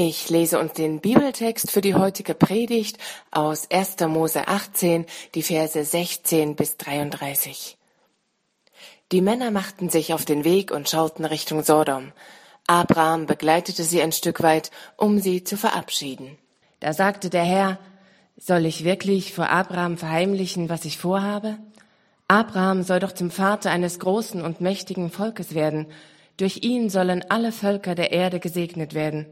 Ich lese uns den Bibeltext für die heutige Predigt aus 1. Mose 18, die Verse 16 bis 33. Die Männer machten sich auf den Weg und schauten Richtung Sodom. Abraham begleitete sie ein Stück weit, um sie zu verabschieden. Da sagte der Herr, soll ich wirklich vor Abraham verheimlichen, was ich vorhabe? Abraham soll doch zum Vater eines großen und mächtigen Volkes werden. Durch ihn sollen alle Völker der Erde gesegnet werden.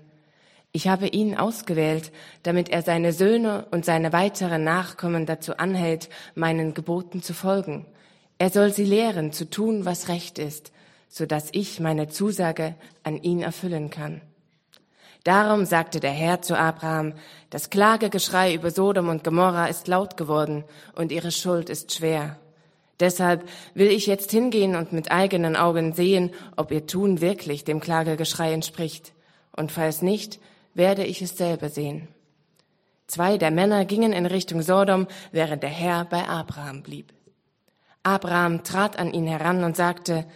Ich habe ihn ausgewählt, damit er seine Söhne und seine weiteren Nachkommen dazu anhält, meinen Geboten zu folgen. Er soll sie lehren, zu tun, was recht ist, so dass ich meine Zusage an ihn erfüllen kann. Darum sagte der Herr zu Abraham, das Klagegeschrei über Sodom und Gomorra ist laut geworden und ihre Schuld ist schwer. Deshalb will ich jetzt hingehen und mit eigenen Augen sehen, ob ihr Tun wirklich dem Klagegeschrei entspricht. Und falls nicht, werde ich es selber sehen. Zwei der Männer gingen in Richtung Sodom, während der Herr bei Abraham blieb. Abraham trat an ihn heran und sagte,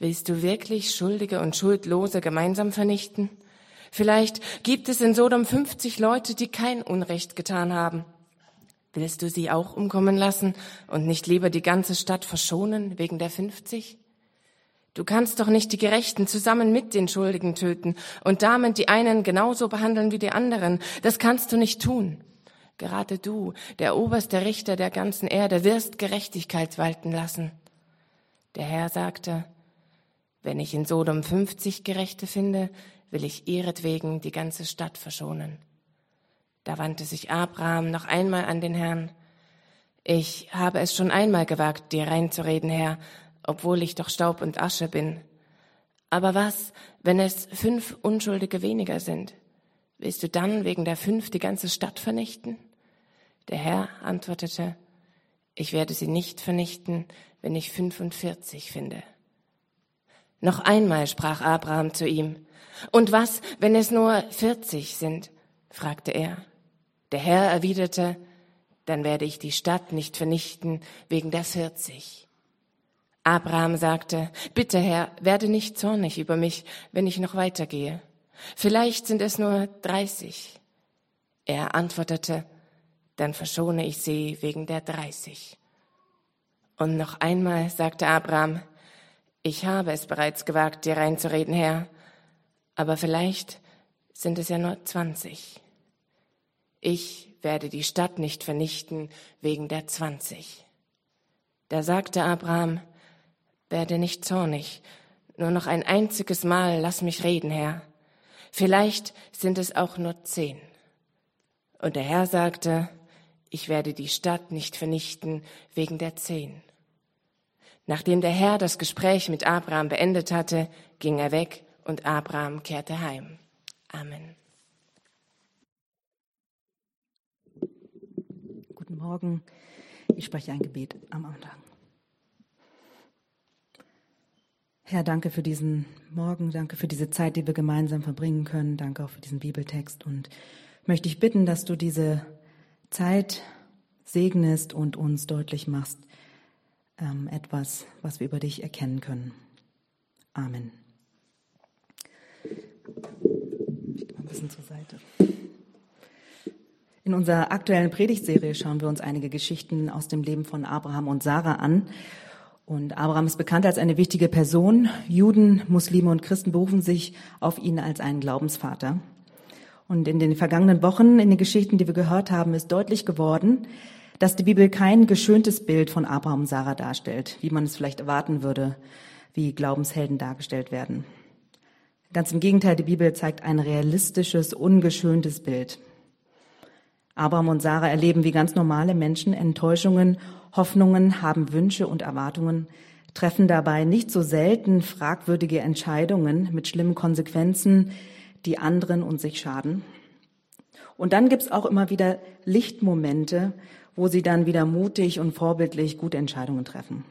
Willst du wirklich Schuldige und Schuldlose gemeinsam vernichten? Vielleicht gibt es in Sodom 50 Leute, die kein Unrecht getan haben. Willst du sie auch umkommen lassen und nicht lieber die ganze Stadt verschonen wegen der 50? Du kannst doch nicht die Gerechten zusammen mit den Schuldigen töten und damit die einen genauso behandeln wie die anderen. Das kannst du nicht tun. Gerade du, der oberste Richter der ganzen Erde, wirst Gerechtigkeit walten lassen. Der Herr sagte, wenn ich in Sodom 50 Gerechte finde, will ich ihretwegen die ganze Stadt verschonen. Da wandte sich Abraham noch einmal an den Herrn. Ich habe es schon einmal gewagt, dir reinzureden, Herr, obwohl ich doch Staub und Asche bin. Aber was, wenn es fünf Unschuldige weniger sind? Willst du dann wegen der fünf die ganze Stadt vernichten? Der Herr antwortete, ich werde sie nicht vernichten, wenn ich 45 finde. Noch einmal sprach Abraham zu ihm, und was, wenn es nur 40 sind? fragte er. Der Herr erwiderte, dann werde ich die Stadt nicht vernichten wegen der 40. Abraham sagte, bitte Herr, werde nicht zornig über mich, wenn ich noch weitergehe. Vielleicht sind es nur 30. Er antwortete, dann verschone ich sie wegen der 30. Und noch einmal sagte Abraham, ich habe es bereits gewagt, dir reinzureden, Herr, aber vielleicht sind es ja nur 20. Ich werde die Stadt nicht vernichten wegen der 20. Da sagte Abraham, werde nicht zornig. Nur noch ein einziges Mal lass mich reden, Herr. Vielleicht sind es auch nur zehn. Und der Herr sagte, ich werde die Stadt nicht vernichten wegen der zehn. Nachdem der Herr das Gespräch mit Abraham beendet hatte, ging er weg und Abraham kehrte heim. Amen. Guten Morgen. Ich spreche ein Gebet am Anfang. Herr, danke für diesen Morgen, danke für diese Zeit, die wir gemeinsam verbringen können. Danke auch für diesen Bibeltext und möchte ich bitten, dass du diese Zeit segnest und uns deutlich machst, ähm, etwas, was wir über dich erkennen können. Amen. Ich mal ein bisschen zur Seite. In unserer aktuellen Predigtserie schauen wir uns einige Geschichten aus dem Leben von Abraham und Sarah an und Abraham ist bekannt als eine wichtige Person. Juden, Muslime und Christen berufen sich auf ihn als einen Glaubensvater. Und in den vergangenen Wochen, in den Geschichten, die wir gehört haben, ist deutlich geworden, dass die Bibel kein geschöntes Bild von Abraham und Sarah darstellt, wie man es vielleicht erwarten würde, wie Glaubenshelden dargestellt werden. Ganz im Gegenteil, die Bibel zeigt ein realistisches, ungeschöntes Bild. Abraham und Sarah erleben wie ganz normale Menschen Enttäuschungen Hoffnungen, haben Wünsche und Erwartungen, treffen dabei nicht so selten fragwürdige Entscheidungen mit schlimmen Konsequenzen, die anderen und sich schaden. Und dann gibt's auch immer wieder Lichtmomente, wo sie dann wieder mutig und vorbildlich gute Entscheidungen treffen.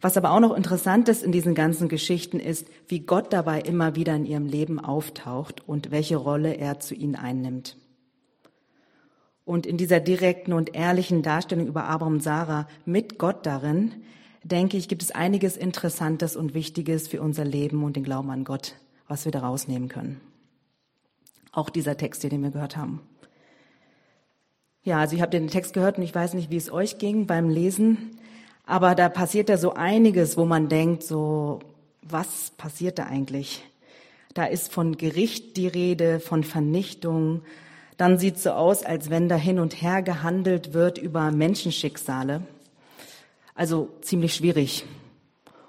Was aber auch noch interessant ist in diesen ganzen Geschichten ist, wie Gott dabei immer wieder in ihrem Leben auftaucht und welche Rolle er zu ihnen einnimmt. Und in dieser direkten und ehrlichen Darstellung über Abraham und Sarah mit Gott darin, denke ich, gibt es einiges Interessantes und Wichtiges für unser Leben und den Glauben an Gott, was wir daraus nehmen können. Auch dieser Text, den wir gehört haben. Ja, also ich habe den Text gehört und ich weiß nicht, wie es euch ging beim Lesen, aber da passiert ja so einiges, wo man denkt, so, was passiert da eigentlich? Da ist von Gericht die Rede, von Vernichtung. Dann sieht so aus, als wenn da hin und her gehandelt wird über Menschenschicksale. Also ziemlich schwierig.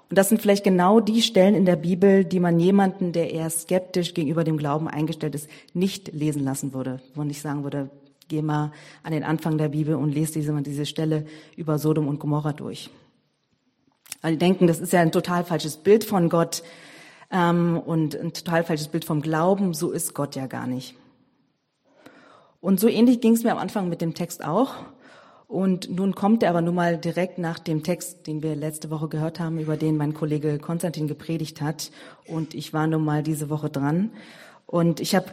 Und das sind vielleicht genau die Stellen in der Bibel, die man jemanden, der eher skeptisch gegenüber dem Glauben eingestellt ist, nicht lesen lassen würde. Wo ich sagen würde, geh mal an den Anfang der Bibel und lese diese, diese Stelle über Sodom und Gomorra durch. Weil die denken, das ist ja ein total falsches Bild von Gott ähm, und ein total falsches Bild vom Glauben. So ist Gott ja gar nicht. Und so ähnlich ging es mir am Anfang mit dem Text auch. Und nun kommt er aber nun mal direkt nach dem Text, den wir letzte Woche gehört haben, über den mein Kollege Konstantin gepredigt hat. Und ich war nun mal diese Woche dran. Und ich habe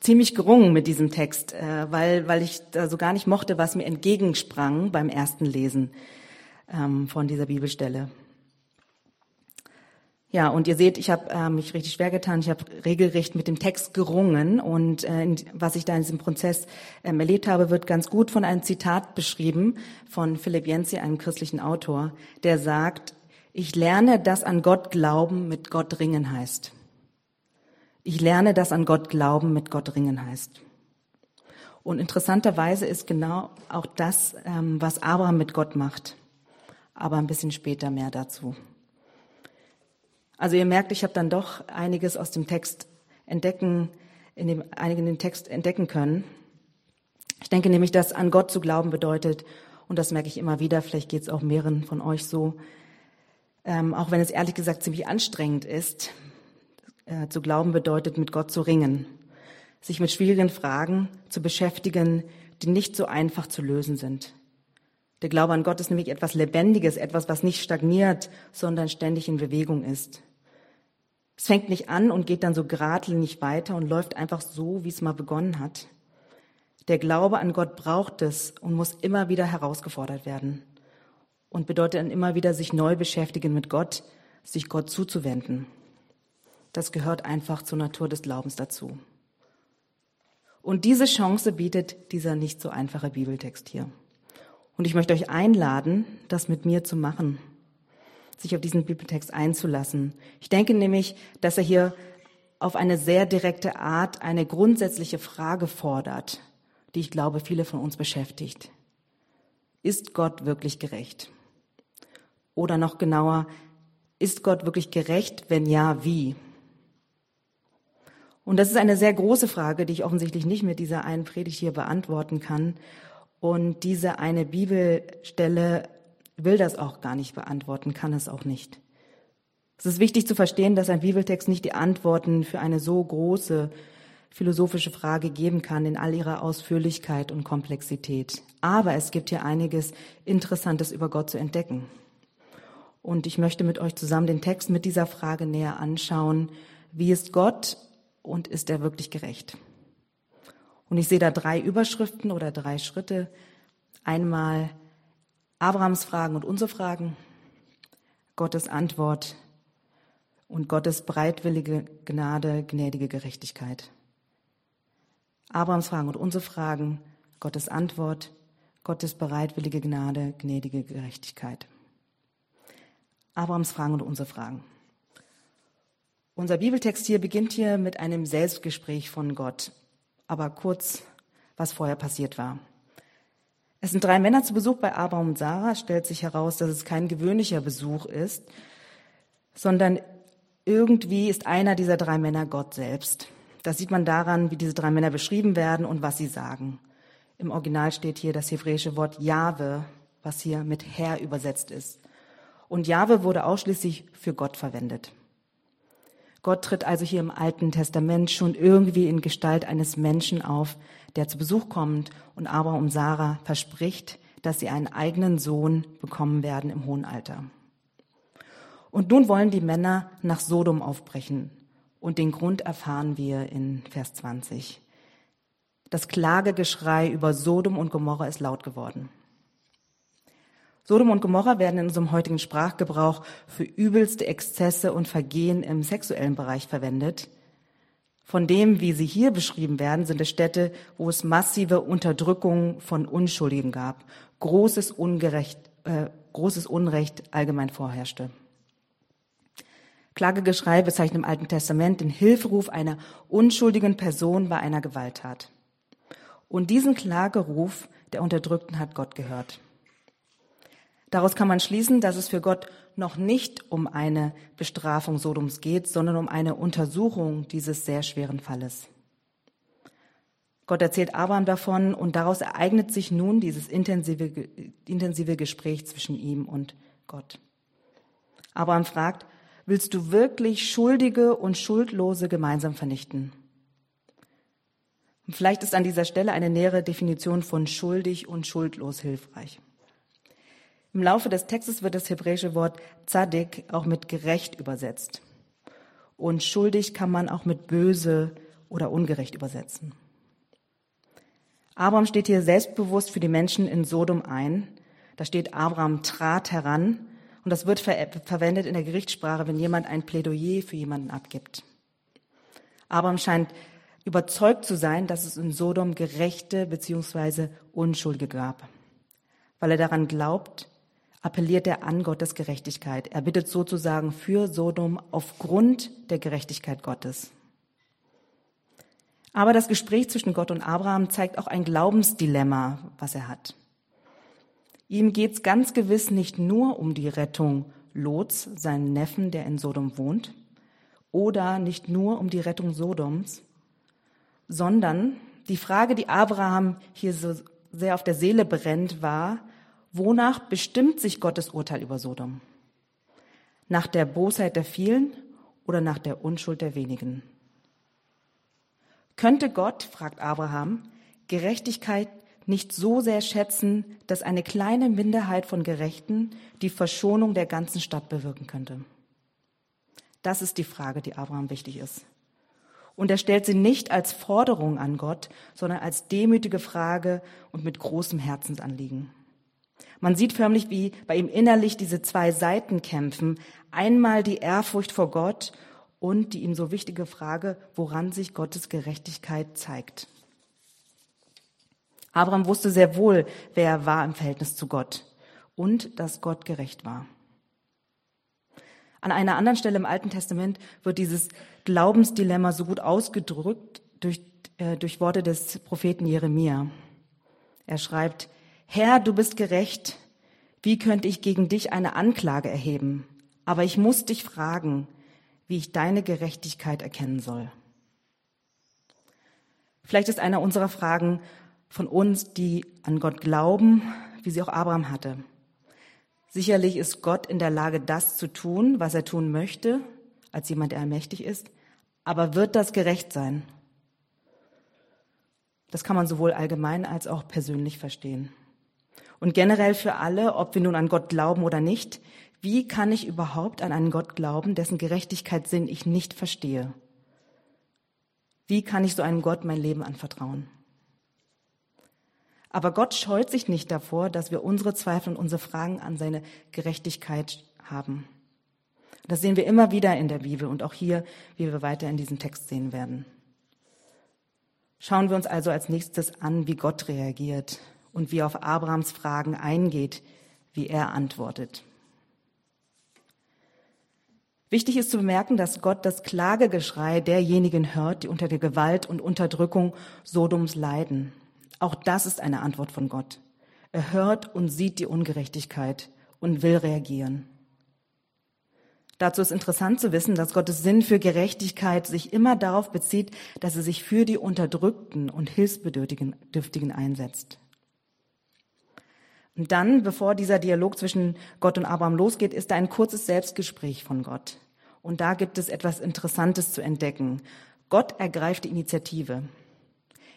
ziemlich gerungen mit diesem Text, äh, weil, weil ich da so gar nicht mochte, was mir entgegensprang beim ersten Lesen ähm, von dieser Bibelstelle. Ja, und ihr seht, ich habe äh, mich richtig schwer getan. Ich habe regelrecht mit dem Text gerungen. Und äh, was ich da in diesem Prozess ähm, erlebt habe, wird ganz gut von einem Zitat beschrieben von Philipp Jensi, einem christlichen Autor, der sagt, ich lerne, dass an Gott glauben mit Gott ringen heißt. Ich lerne, dass an Gott glauben mit Gott ringen heißt. Und interessanterweise ist genau auch das, ähm, was Abraham mit Gott macht. Aber ein bisschen später mehr dazu. Also ihr merkt, ich habe dann doch einiges aus dem Text entdecken, in dem, einigen den Text entdecken können. Ich denke nämlich, dass an Gott zu glauben bedeutet, und das merke ich immer wieder, vielleicht geht es auch mehreren von euch so, ähm, auch wenn es ehrlich gesagt ziemlich anstrengend ist, äh, zu glauben bedeutet, mit Gott zu ringen, sich mit schwierigen Fragen zu beschäftigen, die nicht so einfach zu lösen sind. Der Glaube an Gott ist nämlich etwas Lebendiges, etwas, was nicht stagniert, sondern ständig in Bewegung ist. Es fängt nicht an und geht dann so geradlinig weiter und läuft einfach so, wie es mal begonnen hat. Der Glaube an Gott braucht es und muss immer wieder herausgefordert werden und bedeutet dann immer wieder sich neu beschäftigen mit Gott, sich Gott zuzuwenden. Das gehört einfach zur Natur des Glaubens dazu. Und diese Chance bietet dieser nicht so einfache Bibeltext hier. Und ich möchte euch einladen, das mit mir zu machen sich auf diesen Bibeltext einzulassen. Ich denke nämlich, dass er hier auf eine sehr direkte Art eine grundsätzliche Frage fordert, die ich glaube viele von uns beschäftigt. Ist Gott wirklich gerecht? Oder noch genauer, ist Gott wirklich gerecht? Wenn ja, wie? Und das ist eine sehr große Frage, die ich offensichtlich nicht mit dieser einen Predigt hier beantworten kann. Und diese eine Bibelstelle will das auch gar nicht beantworten, kann es auch nicht. Es ist wichtig zu verstehen, dass ein Bibeltext nicht die Antworten für eine so große philosophische Frage geben kann in all ihrer Ausführlichkeit und Komplexität. Aber es gibt hier einiges Interessantes über Gott zu entdecken. Und ich möchte mit euch zusammen den Text mit dieser Frage näher anschauen. Wie ist Gott und ist er wirklich gerecht? Und ich sehe da drei Überschriften oder drei Schritte. Einmal Abrahams Fragen und unsere Fragen, Gottes Antwort und Gottes breitwillige Gnade, gnädige Gerechtigkeit. Abrahams Fragen und unsere Fragen, Gottes Antwort, Gottes bereitwillige Gnade, gnädige Gerechtigkeit. Abrahams Fragen und unsere Fragen. Unser Bibeltext hier beginnt hier mit einem Selbstgespräch von Gott, aber kurz, was vorher passiert war. Es sind drei Männer zu Besuch bei Abraham und Sarah. Stellt sich heraus, dass es kein gewöhnlicher Besuch ist, sondern irgendwie ist einer dieser drei Männer Gott selbst. Das sieht man daran, wie diese drei Männer beschrieben werden und was sie sagen. Im Original steht hier das hebräische Wort Jahwe, was hier mit Herr übersetzt ist. Und Jahwe wurde ausschließlich für Gott verwendet. Gott tritt also hier im Alten Testament schon irgendwie in Gestalt eines Menschen auf, der zu Besuch kommt und Abraham und Sarah verspricht, dass sie einen eigenen Sohn bekommen werden im hohen Alter. Und nun wollen die Männer nach Sodom aufbrechen. Und den Grund erfahren wir in Vers 20. Das Klagegeschrei über Sodom und Gomorra ist laut geworden. Sodom und Gomorra werden in unserem heutigen Sprachgebrauch für übelste Exzesse und Vergehen im sexuellen Bereich verwendet. Von dem, wie sie hier beschrieben werden, sind es Städte, wo es massive Unterdrückung von Unschuldigen gab, großes, Ungerecht, äh, großes Unrecht allgemein vorherrschte. Klagegeschrei bezeichnet im Alten Testament den Hilferuf einer unschuldigen Person bei einer Gewalttat. Und diesen Klageruf der Unterdrückten hat Gott gehört. Daraus kann man schließen, dass es für Gott noch nicht um eine Bestrafung Sodoms geht, sondern um eine Untersuchung dieses sehr schweren Falles. Gott erzählt Abraham davon und daraus ereignet sich nun dieses intensive, intensive Gespräch zwischen ihm und Gott. Abraham fragt, willst du wirklich Schuldige und Schuldlose gemeinsam vernichten? Und vielleicht ist an dieser Stelle eine nähere Definition von schuldig und schuldlos hilfreich. Im Laufe des Textes wird das hebräische Wort Zadik auch mit gerecht übersetzt. Und schuldig kann man auch mit böse oder ungerecht übersetzen. Abraham steht hier selbstbewusst für die Menschen in Sodom ein. Da steht, Abraham trat heran. Und das wird ver verwendet in der Gerichtssprache, wenn jemand ein Plädoyer für jemanden abgibt. Abraham scheint überzeugt zu sein, dass es in Sodom Gerechte bzw. Unschuldige gab, weil er daran glaubt, appelliert er an Gottes Gerechtigkeit. Er bittet sozusagen für Sodom aufgrund der Gerechtigkeit Gottes. Aber das Gespräch zwischen Gott und Abraham zeigt auch ein Glaubensdilemma, was er hat. Ihm geht es ganz gewiss nicht nur um die Rettung Lots, seinen Neffen, der in Sodom wohnt, oder nicht nur um die Rettung Sodoms, sondern die Frage, die Abraham hier so sehr auf der Seele brennt, war, Wonach bestimmt sich Gottes Urteil über Sodom? Nach der Bosheit der vielen oder nach der Unschuld der wenigen? Könnte Gott, fragt Abraham, Gerechtigkeit nicht so sehr schätzen, dass eine kleine Minderheit von Gerechten die Verschonung der ganzen Stadt bewirken könnte? Das ist die Frage, die Abraham wichtig ist. Und er stellt sie nicht als Forderung an Gott, sondern als demütige Frage und mit großem Herzensanliegen. Man sieht förmlich, wie bei ihm innerlich diese zwei Seiten kämpfen. Einmal die Ehrfurcht vor Gott und die ihm so wichtige Frage, woran sich Gottes Gerechtigkeit zeigt. Abraham wusste sehr wohl, wer er war im Verhältnis zu Gott und dass Gott gerecht war. An einer anderen Stelle im Alten Testament wird dieses Glaubensdilemma so gut ausgedrückt durch, äh, durch Worte des Propheten Jeremia. Er schreibt, Herr, du bist gerecht. Wie könnte ich gegen dich eine Anklage erheben? Aber ich muss dich fragen, wie ich deine Gerechtigkeit erkennen soll. Vielleicht ist einer unserer Fragen von uns, die an Gott glauben, wie sie auch Abraham hatte. Sicherlich ist Gott in der Lage, das zu tun, was er tun möchte, als jemand, der allmächtig ist. Aber wird das gerecht sein? Das kann man sowohl allgemein als auch persönlich verstehen. Und generell für alle, ob wir nun an Gott glauben oder nicht, wie kann ich überhaupt an einen Gott glauben, dessen Gerechtigkeitssinn ich nicht verstehe? Wie kann ich so einem Gott mein Leben anvertrauen? Aber Gott scheut sich nicht davor, dass wir unsere Zweifel und unsere Fragen an seine Gerechtigkeit haben. Das sehen wir immer wieder in der Bibel und auch hier, wie wir weiter in diesem Text sehen werden. Schauen wir uns also als nächstes an, wie Gott reagiert und wie er auf Abrahams Fragen eingeht, wie er antwortet. Wichtig ist zu bemerken, dass Gott das Klagegeschrei derjenigen hört, die unter der Gewalt und Unterdrückung Sodoms leiden. Auch das ist eine Antwort von Gott. Er hört und sieht die Ungerechtigkeit und will reagieren. Dazu ist interessant zu wissen, dass Gottes Sinn für Gerechtigkeit sich immer darauf bezieht, dass er sich für die Unterdrückten und Hilfsbedürftigen einsetzt. Und dann, bevor dieser Dialog zwischen Gott und Abraham losgeht, ist da ein kurzes Selbstgespräch von Gott. Und da gibt es etwas Interessantes zu entdecken. Gott ergreift die Initiative.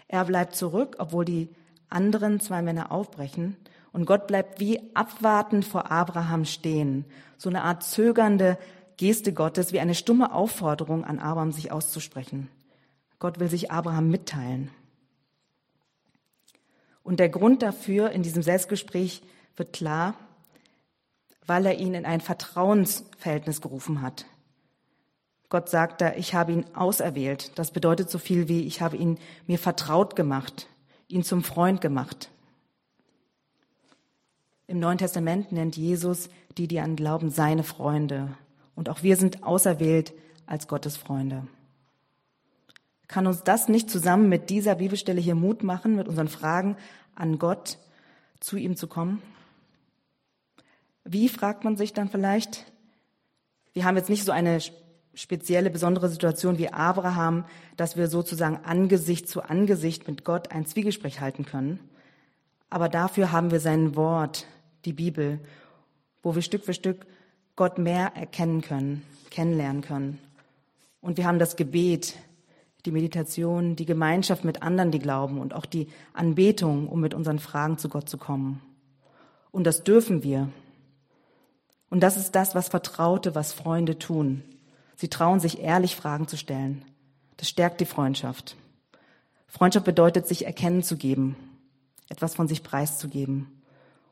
Er bleibt zurück, obwohl die anderen zwei Männer aufbrechen. Und Gott bleibt wie abwartend vor Abraham stehen. So eine Art zögernde Geste Gottes, wie eine stumme Aufforderung an Abraham, sich auszusprechen. Gott will sich Abraham mitteilen. Und der Grund dafür in diesem Selbstgespräch wird klar, weil er ihn in ein Vertrauensverhältnis gerufen hat. Gott sagt da, ich habe ihn auserwählt. Das bedeutet so viel wie, ich habe ihn mir vertraut gemacht, ihn zum Freund gemacht. Im Neuen Testament nennt Jesus die, die an Glauben, seine Freunde. Und auch wir sind auserwählt als Gottes Freunde. Kann uns das nicht zusammen mit dieser Bibelstelle hier Mut machen, mit unseren Fragen an Gott zu ihm zu kommen? Wie fragt man sich dann vielleicht? Wir haben jetzt nicht so eine spezielle, besondere Situation wie Abraham, dass wir sozusagen Angesicht zu Angesicht mit Gott ein Zwiegespräch halten können. Aber dafür haben wir sein Wort, die Bibel, wo wir Stück für Stück Gott mehr erkennen können, kennenlernen können. Und wir haben das Gebet, die Meditation, die Gemeinschaft mit anderen, die glauben und auch die Anbetung, um mit unseren Fragen zu Gott zu kommen. Und das dürfen wir. Und das ist das, was Vertraute, was Freunde tun. Sie trauen sich ehrlich Fragen zu stellen. Das stärkt die Freundschaft. Freundschaft bedeutet, sich erkennen zu geben, etwas von sich preiszugeben.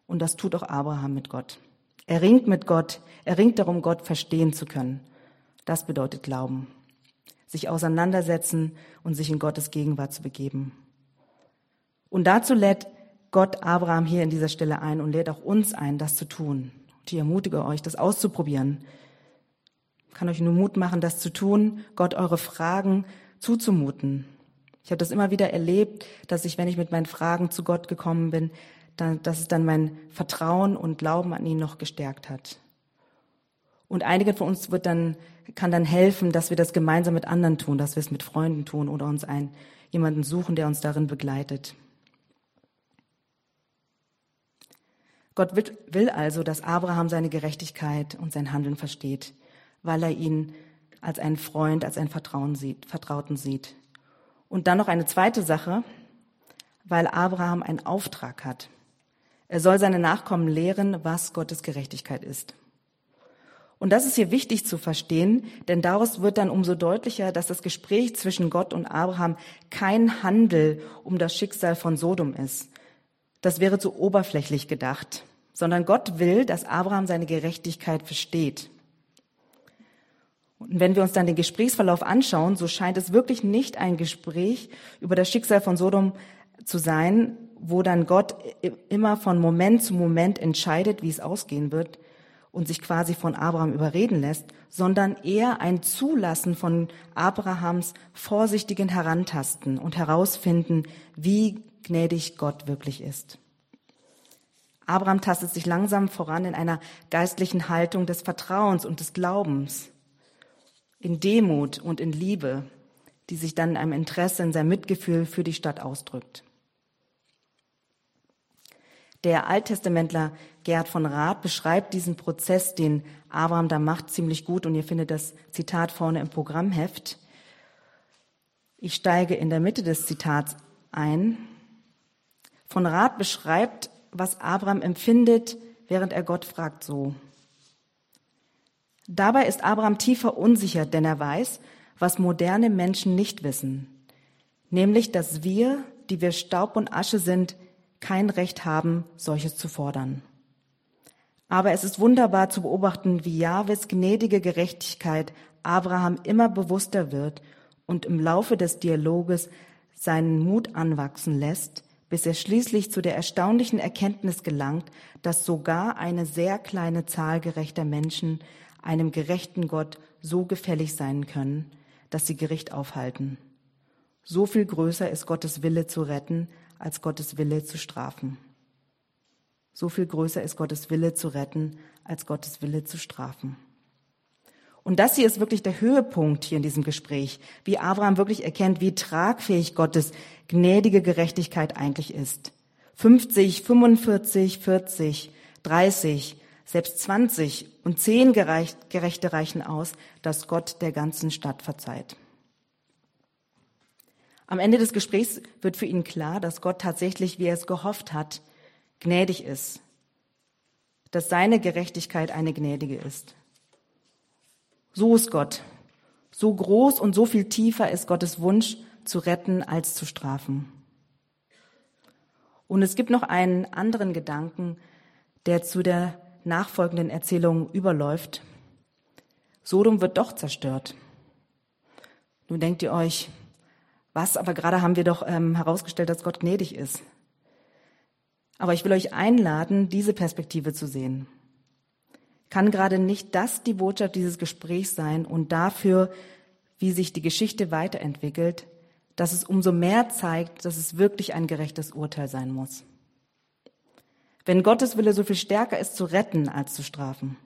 Und das tut auch Abraham mit Gott. Er ringt mit Gott, er ringt darum, Gott verstehen zu können. Das bedeutet Glauben. Sich auseinandersetzen und sich in Gottes Gegenwart zu begeben. Und dazu lädt Gott Abraham hier in dieser Stelle ein und lädt auch uns ein, das zu tun. Ich ermutige euch, das auszuprobieren, kann euch nur Mut machen, das zu tun, Gott eure Fragen zuzumuten. Ich habe das immer wieder erlebt, dass ich, wenn ich mit meinen Fragen zu Gott gekommen bin, dann, dass es dann mein Vertrauen und Glauben an ihn noch gestärkt hat. Und einigen von uns wird dann, kann dann helfen, dass wir das gemeinsam mit anderen tun, dass wir es mit Freunden tun oder uns einen, jemanden suchen, der uns darin begleitet. Gott will also, dass Abraham seine Gerechtigkeit und sein Handeln versteht weil er ihn als einen Freund, als einen sieht, Vertrauten sieht. Und dann noch eine zweite Sache, weil Abraham einen Auftrag hat. Er soll seine Nachkommen lehren, was Gottes Gerechtigkeit ist. Und das ist hier wichtig zu verstehen, denn daraus wird dann umso deutlicher, dass das Gespräch zwischen Gott und Abraham kein Handel um das Schicksal von Sodom ist. Das wäre zu oberflächlich gedacht, sondern Gott will, dass Abraham seine Gerechtigkeit versteht. Und wenn wir uns dann den Gesprächsverlauf anschauen, so scheint es wirklich nicht ein Gespräch über das Schicksal von Sodom zu sein, wo dann Gott immer von Moment zu Moment entscheidet, wie es ausgehen wird und sich quasi von Abraham überreden lässt, sondern eher ein Zulassen von Abrahams vorsichtigen Herantasten und herausfinden, wie gnädig Gott wirklich ist. Abraham tastet sich langsam voran in einer geistlichen Haltung des Vertrauens und des Glaubens in Demut und in Liebe, die sich dann in einem Interesse, in seinem Mitgefühl für die Stadt ausdrückt. Der Alttestamentler Gerd von Rath beschreibt diesen Prozess, den Abraham da macht, ziemlich gut und ihr findet das Zitat vorne im Programmheft. Ich steige in der Mitte des Zitats ein. Von Rath beschreibt, was Abraham empfindet, während er Gott fragt so. Dabei ist Abraham tief verunsichert, denn er weiß, was moderne Menschen nicht wissen, nämlich, dass wir, die wir Staub und Asche sind, kein Recht haben, solches zu fordern. Aber es ist wunderbar zu beobachten, wie Jahwes gnädige Gerechtigkeit Abraham immer bewusster wird und im Laufe des Dialoges seinen Mut anwachsen lässt, bis er schließlich zu der erstaunlichen Erkenntnis gelangt, dass sogar eine sehr kleine Zahl gerechter Menschen einem gerechten Gott so gefällig sein können, dass sie Gericht aufhalten. So viel größer ist Gottes Wille zu retten, als Gottes Wille zu strafen. So viel größer ist Gottes Wille zu retten, als Gottes Wille zu strafen. Und das hier ist wirklich der Höhepunkt hier in diesem Gespräch, wie Abraham wirklich erkennt, wie tragfähig Gottes gnädige Gerechtigkeit eigentlich ist. 50, 45, 40, 30, selbst 20 und 10 Gerechte reichen aus, dass Gott der ganzen Stadt verzeiht. Am Ende des Gesprächs wird für ihn klar, dass Gott tatsächlich, wie er es gehofft hat, gnädig ist. Dass seine Gerechtigkeit eine gnädige ist. So ist Gott. So groß und so viel tiefer ist Gottes Wunsch, zu retten als zu strafen. Und es gibt noch einen anderen Gedanken, der zu der nachfolgenden Erzählung überläuft. Sodom wird doch zerstört. Nun denkt ihr euch, was, aber gerade haben wir doch ähm, herausgestellt, dass Gott gnädig ist. Aber ich will euch einladen, diese Perspektive zu sehen. Kann gerade nicht das die Botschaft dieses Gesprächs sein und dafür, wie sich die Geschichte weiterentwickelt, dass es umso mehr zeigt, dass es wirklich ein gerechtes Urteil sein muss. Wenn Gottes Wille so viel stärker ist, zu retten als zu strafen,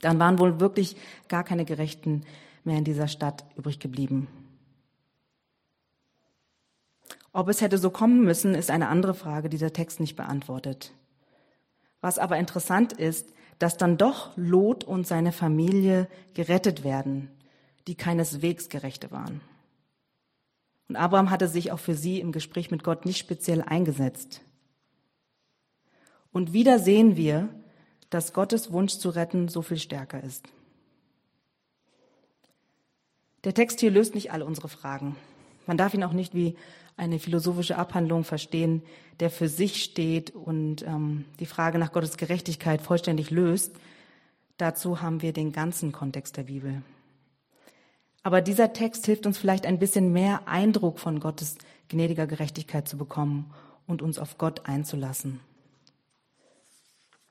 dann waren wohl wirklich gar keine Gerechten mehr in dieser Stadt übrig geblieben. Ob es hätte so kommen müssen, ist eine andere Frage, die der Text nicht beantwortet. Was aber interessant ist, dass dann doch Lot und seine Familie gerettet werden, die keineswegs Gerechte waren. Und Abraham hatte sich auch für sie im Gespräch mit Gott nicht speziell eingesetzt. Und wieder sehen wir, dass Gottes Wunsch zu retten so viel stärker ist. Der Text hier löst nicht alle unsere Fragen. Man darf ihn auch nicht wie eine philosophische Abhandlung verstehen, der für sich steht und ähm, die Frage nach Gottes Gerechtigkeit vollständig löst. Dazu haben wir den ganzen Kontext der Bibel. Aber dieser Text hilft uns vielleicht ein bisschen mehr Eindruck von Gottes gnädiger Gerechtigkeit zu bekommen und uns auf Gott einzulassen.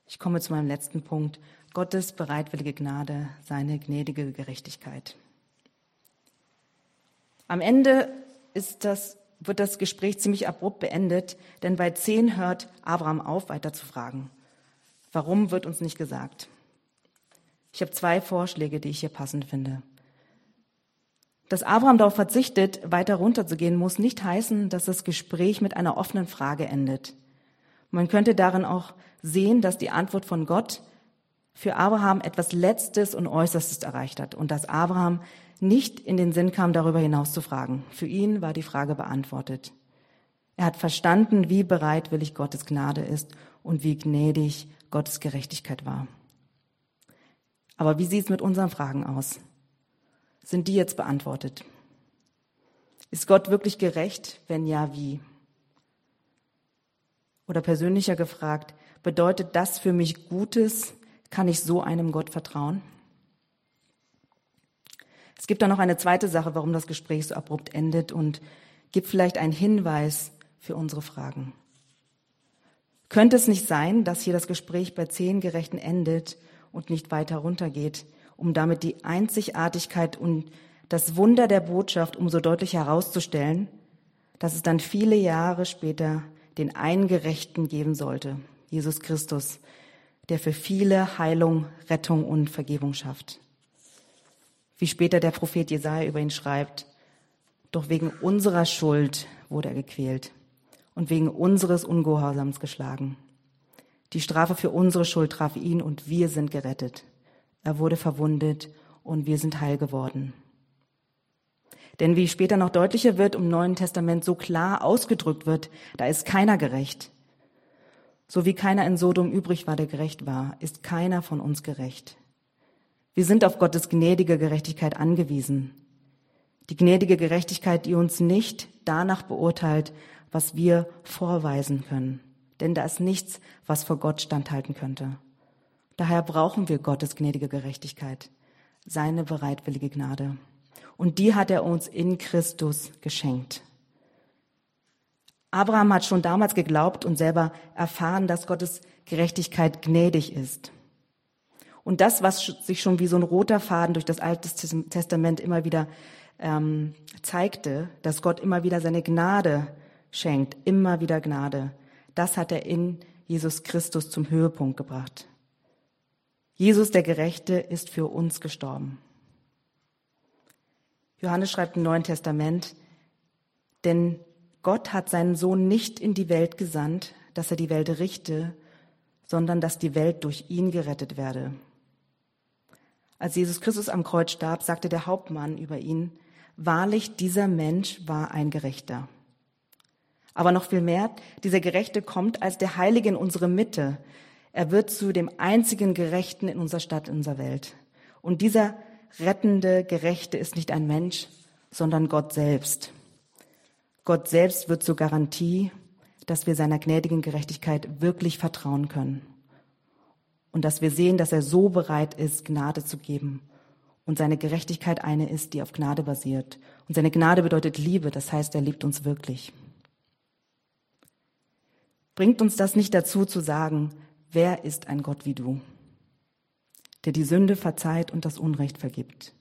Ich komme zu meinem letzten Punkt. Gottes bereitwillige Gnade, seine gnädige Gerechtigkeit. Am Ende ist das, wird das Gespräch ziemlich abrupt beendet, denn bei zehn hört Abraham auf, weiter zu fragen. Warum wird uns nicht gesagt? Ich habe zwei Vorschläge, die ich hier passend finde. Dass Abraham darauf verzichtet, weiter runterzugehen, muss nicht heißen, dass das Gespräch mit einer offenen Frage endet. Man könnte darin auch sehen, dass die Antwort von Gott für Abraham etwas Letztes und Äußerstes erreicht hat und dass Abraham nicht in den Sinn kam, darüber hinaus zu fragen. Für ihn war die Frage beantwortet. Er hat verstanden, wie bereitwillig Gottes Gnade ist und wie gnädig Gottes Gerechtigkeit war. Aber wie sieht es mit unseren Fragen aus? Sind die jetzt beantwortet? Ist Gott wirklich gerecht? Wenn ja, wie? Oder persönlicher gefragt, bedeutet das für mich Gutes? Kann ich so einem Gott vertrauen? Gibt da noch eine zweite Sache, warum das Gespräch so abrupt endet und gibt vielleicht einen Hinweis für unsere Fragen. Könnte es nicht sein, dass hier das Gespräch bei zehn Gerechten endet und nicht weiter runtergeht, um damit die Einzigartigkeit und das Wunder der Botschaft umso deutlicher herauszustellen, dass es dann viele Jahre später den einen Gerechten geben sollte, Jesus Christus, der für viele Heilung, Rettung und Vergebung schafft. Wie später der Prophet Jesaja über ihn schreibt, doch wegen unserer Schuld wurde er gequält und wegen unseres Ungehorsams geschlagen. Die Strafe für unsere Schuld traf ihn und wir sind gerettet. Er wurde verwundet und wir sind heil geworden. Denn wie später noch deutlicher wird, im Neuen Testament so klar ausgedrückt wird, da ist keiner gerecht. So wie keiner in Sodom übrig war, der gerecht war, ist keiner von uns gerecht. Wir sind auf Gottes gnädige Gerechtigkeit angewiesen. Die gnädige Gerechtigkeit, die uns nicht danach beurteilt, was wir vorweisen können. Denn da ist nichts, was vor Gott standhalten könnte. Daher brauchen wir Gottes gnädige Gerechtigkeit, seine bereitwillige Gnade. Und die hat er uns in Christus geschenkt. Abraham hat schon damals geglaubt und selber erfahren, dass Gottes Gerechtigkeit gnädig ist. Und das, was sich schon wie so ein roter Faden durch das Alte Testament immer wieder ähm, zeigte, dass Gott immer wieder seine Gnade schenkt, immer wieder Gnade, das hat er in Jesus Christus zum Höhepunkt gebracht. Jesus der Gerechte ist für uns gestorben. Johannes schreibt im Neuen Testament, denn Gott hat seinen Sohn nicht in die Welt gesandt, dass er die Welt richte, sondern dass die Welt durch ihn gerettet werde. Als Jesus Christus am Kreuz starb, sagte der Hauptmann über ihn, wahrlich, dieser Mensch war ein Gerechter. Aber noch viel mehr, dieser Gerechte kommt als der Heilige in unsere Mitte. Er wird zu dem einzigen Gerechten in unserer Stadt, in unserer Welt. Und dieser rettende Gerechte ist nicht ein Mensch, sondern Gott selbst. Gott selbst wird zur Garantie, dass wir seiner gnädigen Gerechtigkeit wirklich vertrauen können. Und dass wir sehen, dass er so bereit ist, Gnade zu geben und seine Gerechtigkeit eine ist, die auf Gnade basiert. Und seine Gnade bedeutet Liebe, das heißt, er liebt uns wirklich. Bringt uns das nicht dazu zu sagen, wer ist ein Gott wie du, der die Sünde verzeiht und das Unrecht vergibt.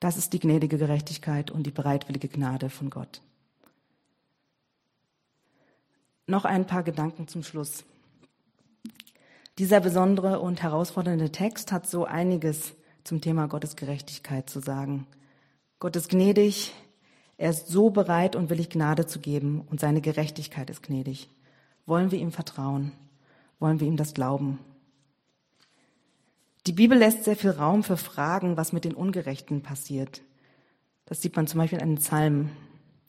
Das ist die gnädige Gerechtigkeit und die bereitwillige Gnade von Gott. Noch ein paar Gedanken zum Schluss. Dieser besondere und herausfordernde Text hat so einiges zum Thema Gottes Gerechtigkeit zu sagen. Gott ist gnädig, er ist so bereit und willig Gnade zu geben und seine Gerechtigkeit ist gnädig. Wollen wir ihm vertrauen? Wollen wir ihm das glauben? Die Bibel lässt sehr viel Raum für Fragen, was mit den Ungerechten passiert. Das sieht man zum Beispiel in einem Psalm.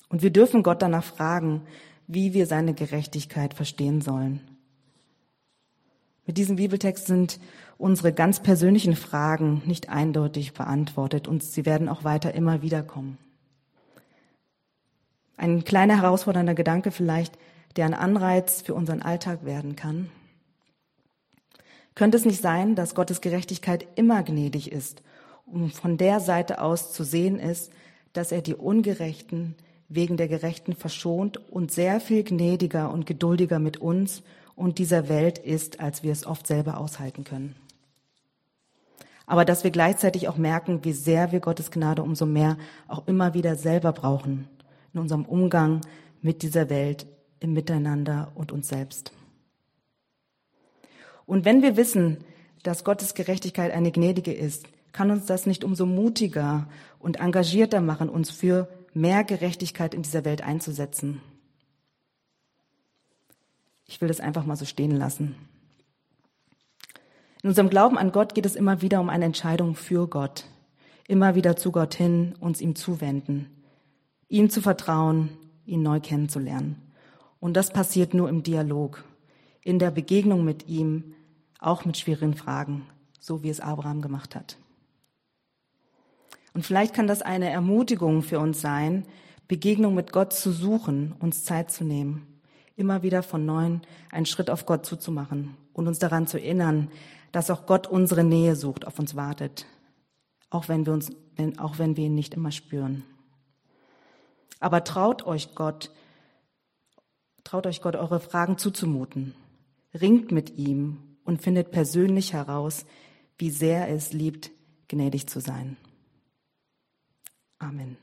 Und wir dürfen Gott danach fragen, wie wir seine Gerechtigkeit verstehen sollen. Mit diesem Bibeltext sind unsere ganz persönlichen Fragen nicht eindeutig beantwortet und sie werden auch weiter immer wieder kommen. Ein kleiner herausfordernder Gedanke vielleicht, der ein Anreiz für unseren Alltag werden kann. Könnte es nicht sein, dass Gottes Gerechtigkeit immer gnädig ist und von der Seite aus zu sehen ist, dass er die Ungerechten wegen der Gerechten verschont und sehr viel gnädiger und geduldiger mit uns und dieser Welt ist, als wir es oft selber aushalten können. Aber dass wir gleichzeitig auch merken, wie sehr wir Gottes Gnade umso mehr auch immer wieder selber brauchen in unserem Umgang mit dieser Welt, im Miteinander und uns selbst. Und wenn wir wissen, dass Gottes Gerechtigkeit eine gnädige ist, kann uns das nicht umso mutiger und engagierter machen, uns für mehr Gerechtigkeit in dieser Welt einzusetzen. Ich will das einfach mal so stehen lassen. In unserem Glauben an Gott geht es immer wieder um eine Entscheidung für Gott. Immer wieder zu Gott hin, uns ihm zuwenden, ihm zu vertrauen, ihn neu kennenzulernen. Und das passiert nur im Dialog, in der Begegnung mit ihm, auch mit schwierigen Fragen, so wie es Abraham gemacht hat. Und vielleicht kann das eine Ermutigung für uns sein, Begegnung mit Gott zu suchen, uns Zeit zu nehmen, immer wieder von neuem einen Schritt auf Gott zuzumachen und uns daran zu erinnern, dass auch Gott unsere Nähe sucht, auf uns wartet, auch wenn wir uns, auch wenn wir ihn nicht immer spüren. Aber traut euch Gott, Traut euch Gott, eure Fragen zuzumuten. Ringt mit ihm und findet persönlich heraus, wie sehr es liebt, gnädig zu sein. Amen.